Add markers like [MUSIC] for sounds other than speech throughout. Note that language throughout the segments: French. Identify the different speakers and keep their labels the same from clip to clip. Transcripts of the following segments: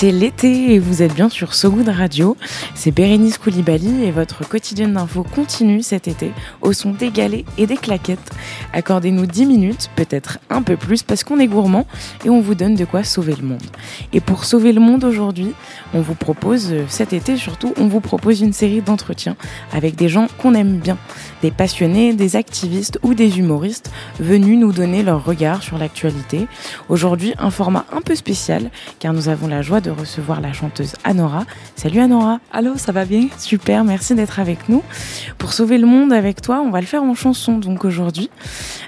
Speaker 1: C'est l'été et vous êtes bien sur So Good Radio. C'est Bérénice Koulibaly et votre quotidienne d'info continue cet été au son des galets et des claquettes. Accordez-nous 10 minutes, peut-être un peu plus parce qu'on est gourmand et on vous donne de quoi sauver le monde. Et pour sauver le monde aujourd'hui, on vous propose, euh, cet été surtout, on vous propose une série d'entretiens avec des gens qu'on aime bien, des passionnés, des activistes ou des humoristes venus nous donner leur regard sur l'actualité. Aujourd'hui, un format un peu spécial car nous avons la joie de recevoir la chanteuse Anora. Salut Anora.
Speaker 2: Allô, ça va bien?
Speaker 1: Super, merci d'être avec nous. Pour sauver le monde avec toi, on va le faire en chanson donc aujourd'hui.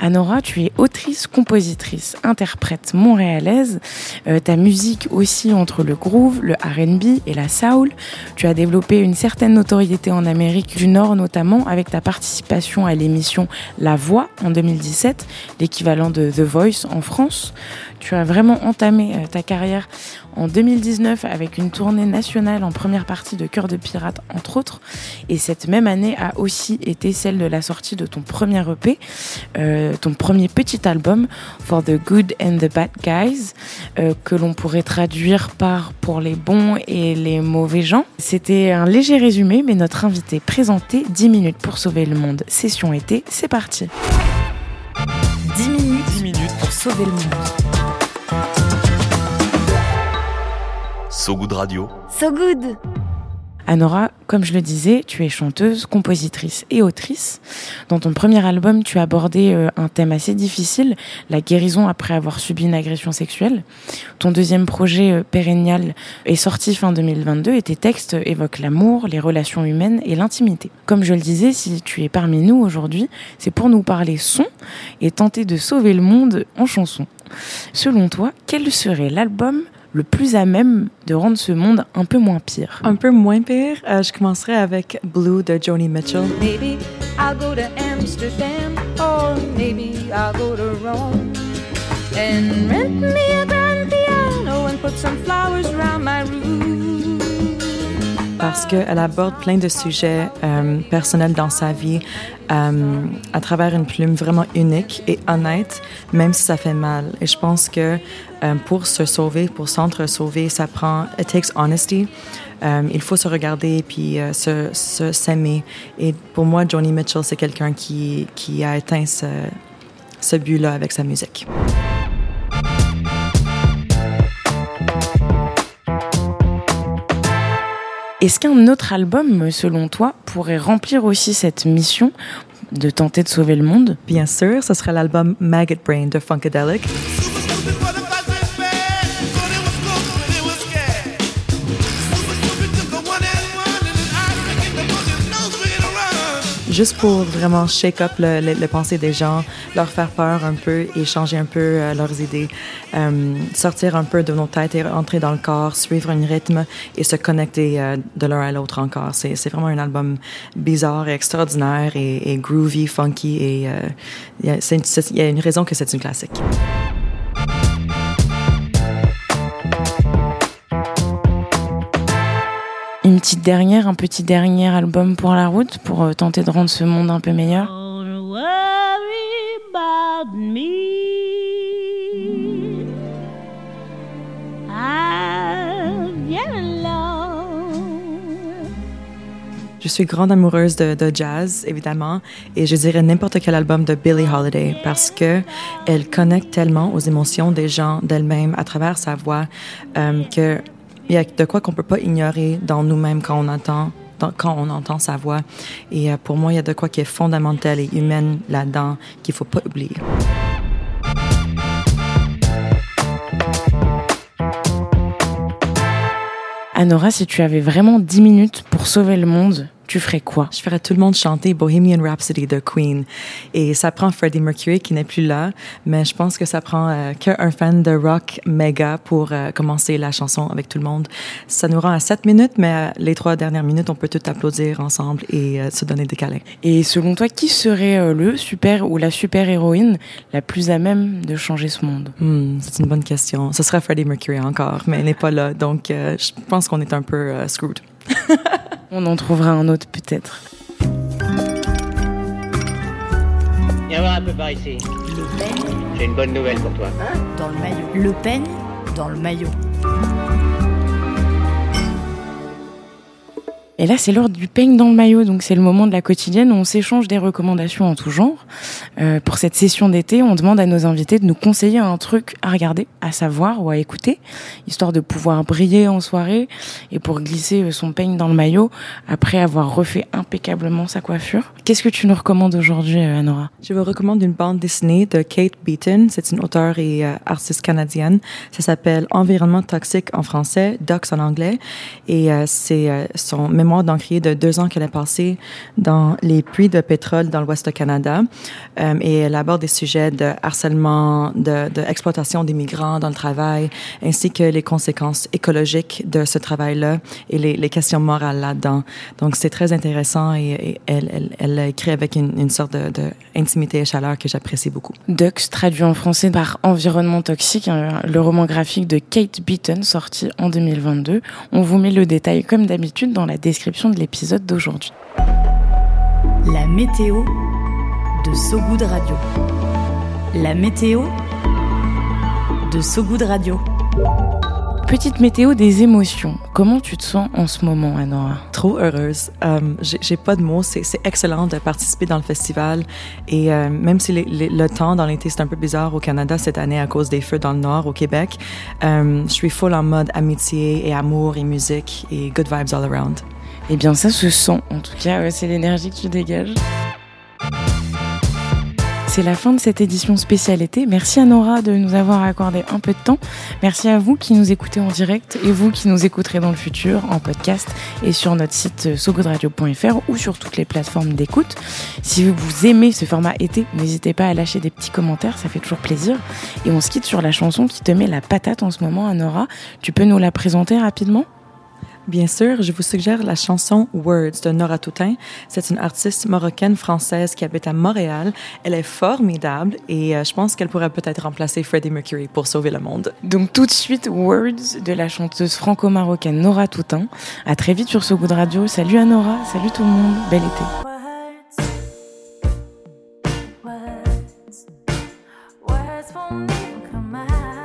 Speaker 1: Anora, tu es autrice, compositrice, interprète montréalaise. Euh, ta musique aussi entre le groove, le R&B et la soul. Tu as développé une certaine notoriété en Amérique du Nord notamment avec ta participation à l'émission La Voix en 2017, l'équivalent de The Voice en France. Tu as vraiment entamé euh, ta carrière en 2019 avec une tournée nationale en première partie de Cœur de Pirate, entre autres. Et cette même année a aussi été celle de la sortie de ton premier EP, euh, ton premier petit album, For the Good and the Bad Guys, euh, que l'on pourrait traduire par Pour les bons et les mauvais gens. C'était un léger résumé, mais notre invité présentait 10 minutes pour sauver le monde. Session été, c'est parti.
Speaker 3: 10 minutes, 10 minutes pour sauver le monde.
Speaker 4: So Good Radio.
Speaker 3: So Good
Speaker 1: Anora, comme je le disais, tu es chanteuse, compositrice et autrice. Dans ton premier album, tu as abordé euh, un thème assez difficile, la guérison après avoir subi une agression sexuelle. Ton deuxième projet euh, pérennial est sorti fin 2022 et tes textes évoquent l'amour, les relations humaines et l'intimité. Comme je le disais, si tu es parmi nous aujourd'hui, c'est pour nous parler son et tenter de sauver le monde en chanson. Selon toi, quel serait l'album le plus à même de rendre ce monde un peu moins pire
Speaker 2: Un peu moins pire, euh, je commencerai avec Blue de Joni Mitchell. Maybe I'll go to Amsterdam or maybe I'll go to Rome and rent me Parce qu'elle aborde plein de sujets euh, personnels dans sa vie euh, à travers une plume vraiment unique et honnête, même si ça fait mal. Et je pense que euh, pour se sauver, pour s'entre-sauver, ça prend, it takes honesty. Il faut se regarder puis se, s'aimer. Et pour moi, Joni Mitchell, c'est quelqu'un qui, a atteint ce but-là avec sa musique.
Speaker 1: Est-ce qu'un autre album, selon toi, pourrait remplir aussi cette mission de tenter de sauver le monde?
Speaker 2: Bien sûr, ce serait l'album Maggot Brain de Funkadelic. Juste pour vraiment shake up le, le, pensée des gens, leur faire peur un peu et changer un peu euh, leurs idées, euh, sortir un peu de nos têtes et entrer dans le corps, suivre un rythme et se connecter euh, de l'un à l'autre encore. C'est, c'est vraiment un album bizarre et extraordinaire et, et groovy, funky et il y, y a une raison que c'est une classique.
Speaker 1: Petite dernière, un petit dernier album pour la route pour euh, tenter de rendre ce monde un peu meilleur.
Speaker 2: Je suis grande amoureuse de, de, jazz, évidemment, et je dirais n'importe quel album de Billie Holiday parce que elle connecte tellement aux émotions des gens d'elle-même à travers sa voix euh, que il y a de quoi qu'on peut pas ignorer dans nous-mêmes quand on entend quand on entend sa voix. Et euh, pour moi, il y a de quoi qui est fondamental et humain là-dedans qu'il faut pas oublier.
Speaker 1: Anora, si tu avais vraiment 10 minutes pour sauver le monde, tu ferais quoi?
Speaker 2: Je ferais tout le monde chanter Bohemian Rhapsody de Queen. Et ça prend Freddie Mercury qui n'est plus là, mais je pense que ça prend euh, qu'un fan de rock méga pour euh, commencer la chanson avec tout le monde. Ça nous rend à 7 minutes, mais euh, les trois dernières minutes, on peut tout applaudir ensemble et euh, se donner des câlins.
Speaker 1: Et selon toi, qui serait le super ou la super héroïne la plus à même de changer ce monde?
Speaker 2: Hmm, c'est une bonne question. Ce serait Freddie Mercury encore, mais il n'est pas là, donc je pense qu'on est un peu screwed. [LAUGHS]
Speaker 1: On en trouvera un autre peut-être.
Speaker 5: Viens voir un peu par ici.
Speaker 3: Le peigne
Speaker 5: J'ai une bonne nouvelle pour toi.
Speaker 3: dans le maillot. Le peigne dans le maillot.
Speaker 1: Et là, c'est l'heure du peigne dans le maillot, donc c'est le moment de la quotidienne où on s'échange des recommandations en tout genre. Euh, pour cette session d'été, on demande à nos invités de nous conseiller un truc à regarder, à savoir ou à écouter, histoire de pouvoir briller en soirée et pour glisser euh, son peigne dans le maillot après avoir refait impeccablement sa coiffure. Qu'est-ce que tu nous recommandes aujourd'hui, euh, Anora
Speaker 2: Je vous recommande une bande dessinée de Kate Beaton. C'est une auteure et euh, artiste canadienne. Ça s'appelle Environnement toxique en français, Docs en anglais. Et euh, c'est euh, son mémoire d'encrier de deux ans qu'elle a passé dans les puits de pétrole dans l'ouest du Canada. Euh, et elle aborde des sujets de harcèlement, de, de exploitation des migrants dans le travail, ainsi que les conséquences écologiques de ce travail-là et les, les questions morales là-dedans. Donc c'est très intéressant et, et elle, elle, elle écrit avec une, une sorte de, de intimité et chaleur que j'apprécie beaucoup.
Speaker 1: Dux, traduit en français par Environnement toxique, hein, le roman graphique de Kate Beaton, sorti en 2022. On vous met le détail, comme d'habitude, dans la description de l'épisode d'aujourd'hui.
Speaker 3: La météo de So Good Radio. La météo de So Good Radio.
Speaker 1: Petite météo des émotions. Comment tu te sens en ce moment, Anora?
Speaker 2: Trop heureuse. Euh, j'ai pas de mots. C'est c'est excellent de participer dans le festival. Et euh, même si les- les- le temps dans l'été c'est un peu bizarre au Canada cette année à cause des feux dans le nord au Québec, euh, je suis full en mode amitié et amour et musique et good vibes all around.
Speaker 1: Eh bien, ça se sent. En tout cas, c'est l'énergie que tu dégages. C'est la fin de cette édition spéciale été. Merci à Nora de nous avoir accordé un peu de temps. Merci à vous qui nous écoutez en direct et vous qui nous écouterez dans le futur en podcast et sur notre site euh, sogoodradio.fr ou sur toutes les plateformes d'écoute. Si vous aimez ce format été, n'hésitez pas à lâcher des petits commentaires, ça fait toujours plaisir. Et on se quitte sur la chanson qui te met la patate en ce moment, Nora. Tu peux nous la présenter rapidement?
Speaker 2: Bien sûr, je vous suggère la chanson Words de Nora Toutain. C'est une artiste marocaine française qui habite à Montréal. Elle est formidable et euh, je pense qu'elle pourrait peut-être remplacer Freddie Mercury pour sauver le monde.
Speaker 1: Donc tout de suite, Words de la chanteuse franco-marocaine Nora Toutain. À très vite sur ce goût de radio. Salut à Nora, salut tout le monde, bel été.
Speaker 6: Can't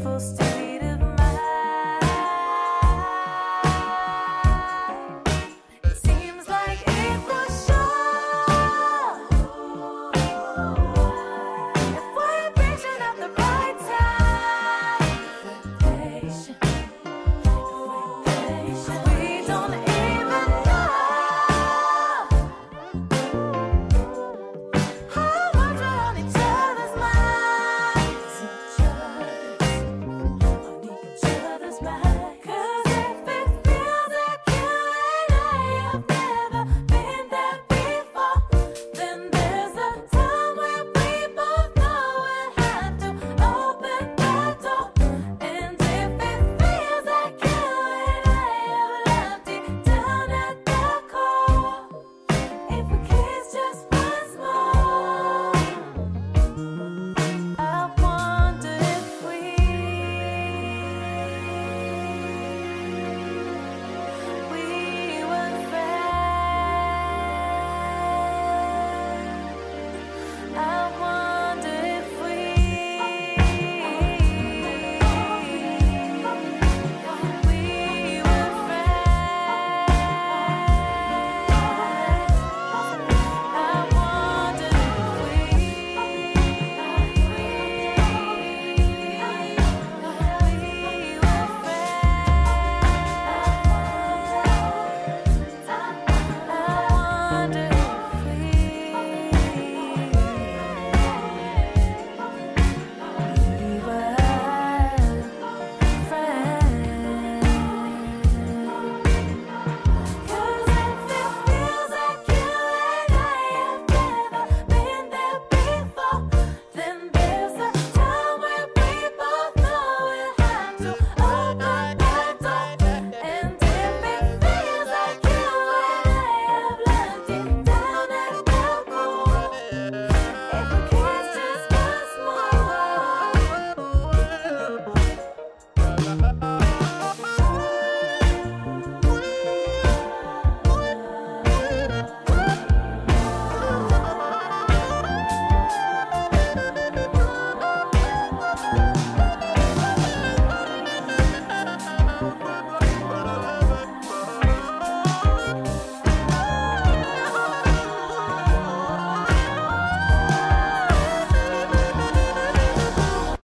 Speaker 6: supposed to be